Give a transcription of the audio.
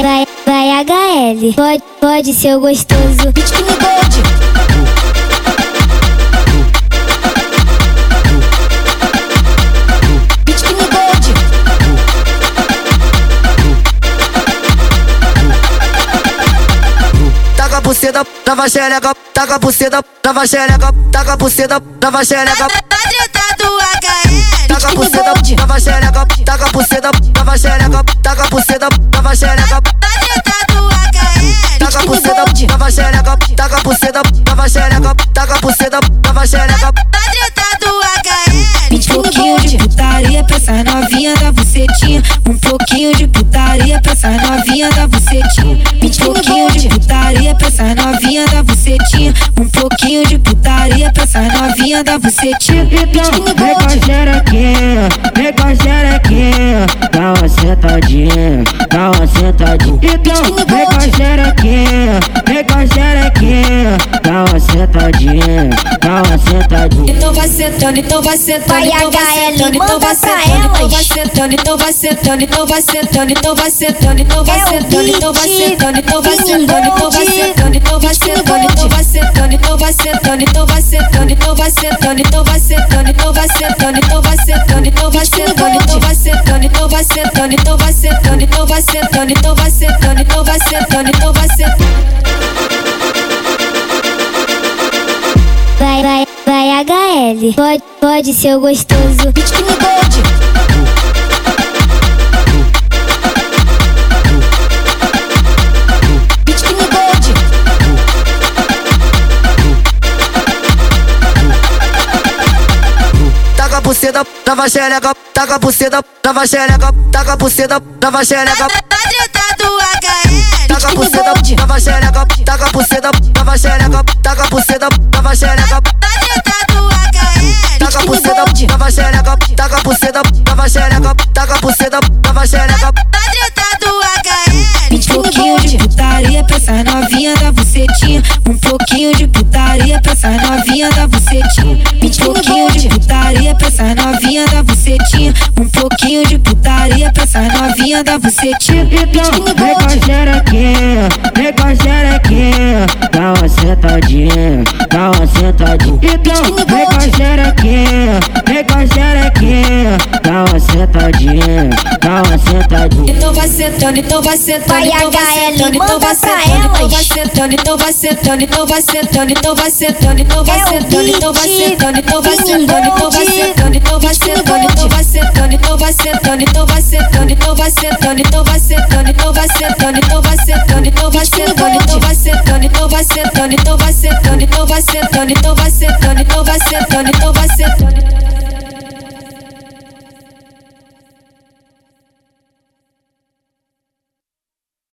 Vai, vai, vai HL. Pode, pode ser gostoso. Bitkin Gold. Taca a buceta, trava xereca, taca a buceta, trava xereca, taca a buceta, trava xereca. Tá tretado HL. Taca a buceta, trava xereca, taca a buceta, trava xereca, taca a buceta, taca a buceta, trava xereca, taca a buceta, trava xereca. Tá tretado HL. Bitkin pouquinho de putaria pra essa novinha da bucetinha. Um pouquinho de putaria pra essa novinha da bucetinha. Um pouquinho de putaria pra essa novinha da bucetinha. Um pouquinho de putaria essa novinha da bucetinha. Então, vem com a xerequinha, vem com a xerequinha, dá uma sentadinha, dá uma sentadinha. Então, vem com a xerequinha, vem com a xerequinha, dá uma sentadinha, dá uma sentadinha. Então vai sentando, então vai sentando, Vai, então vai HL, sentando, então vai sentando, então vai sentando, então vai sentando, então vai sentando, então vai sentando, então vai É sentando, então vai sentando, então vai sentando, então vai sentando, então vai sentando, então vai sentando, então vai sentando, então vai sentando, então vai sentando, então vai sentando, então vai sentando, então vai sentando, então vai sentando, então vai sentando, então vai sentando, então vai sentando, então vai sentando, então vai sentando, então vai sentando, então vai sentando. Vai, vai, vai HL. Pode, pode ser gostoso. Bitkin Gold. Bitkin buceta, trava xereca, taca buceta, trava xereca, taca buceta, trava xereca. Tá tretado HL. Taca a buceta, trava xereca, taca a buceta, trava xereca, taca a buceta, trava xereca. Tá tretado HL. Taca a buceta, trava xereca, taca a buceta, trava xereca, taca a buceta, trava xereca. Tá tretado HL. Um pouquinho de putaria pra essa novinha da. Um pouquinho de putaria pra essa novinha da bucetinha. Um pouquinho de putaria pra essa novinha da bucetinha. Um pouquinho de putaria pra essa novinha da bucetinha. Então, vem com a xerequinha, vem com a xerequinha, dá uma sentadinha, dá uma sentadinha. Então, vem com a xerequinha, sentadinha, dá uma sentadinha. Então vai sentando, então vai sentando, Vai, então vai sentando, então vai sentando, então vai sentando, então vai sentando, então vai sentando, então vai sentando, então vai É o sentando, então vai sentando, então vai sentando, então vai sentando, então vai sentando, então vai sentando, então vai sentando, então vai sentando, então vai sentando, então vai sentando, então vai sentando, então vai sentando, então vai sentando, então vai sentando, então vai sentando, então vai sentando, então vai sentando, então vai sentando, então vai sentando, então vai sentando.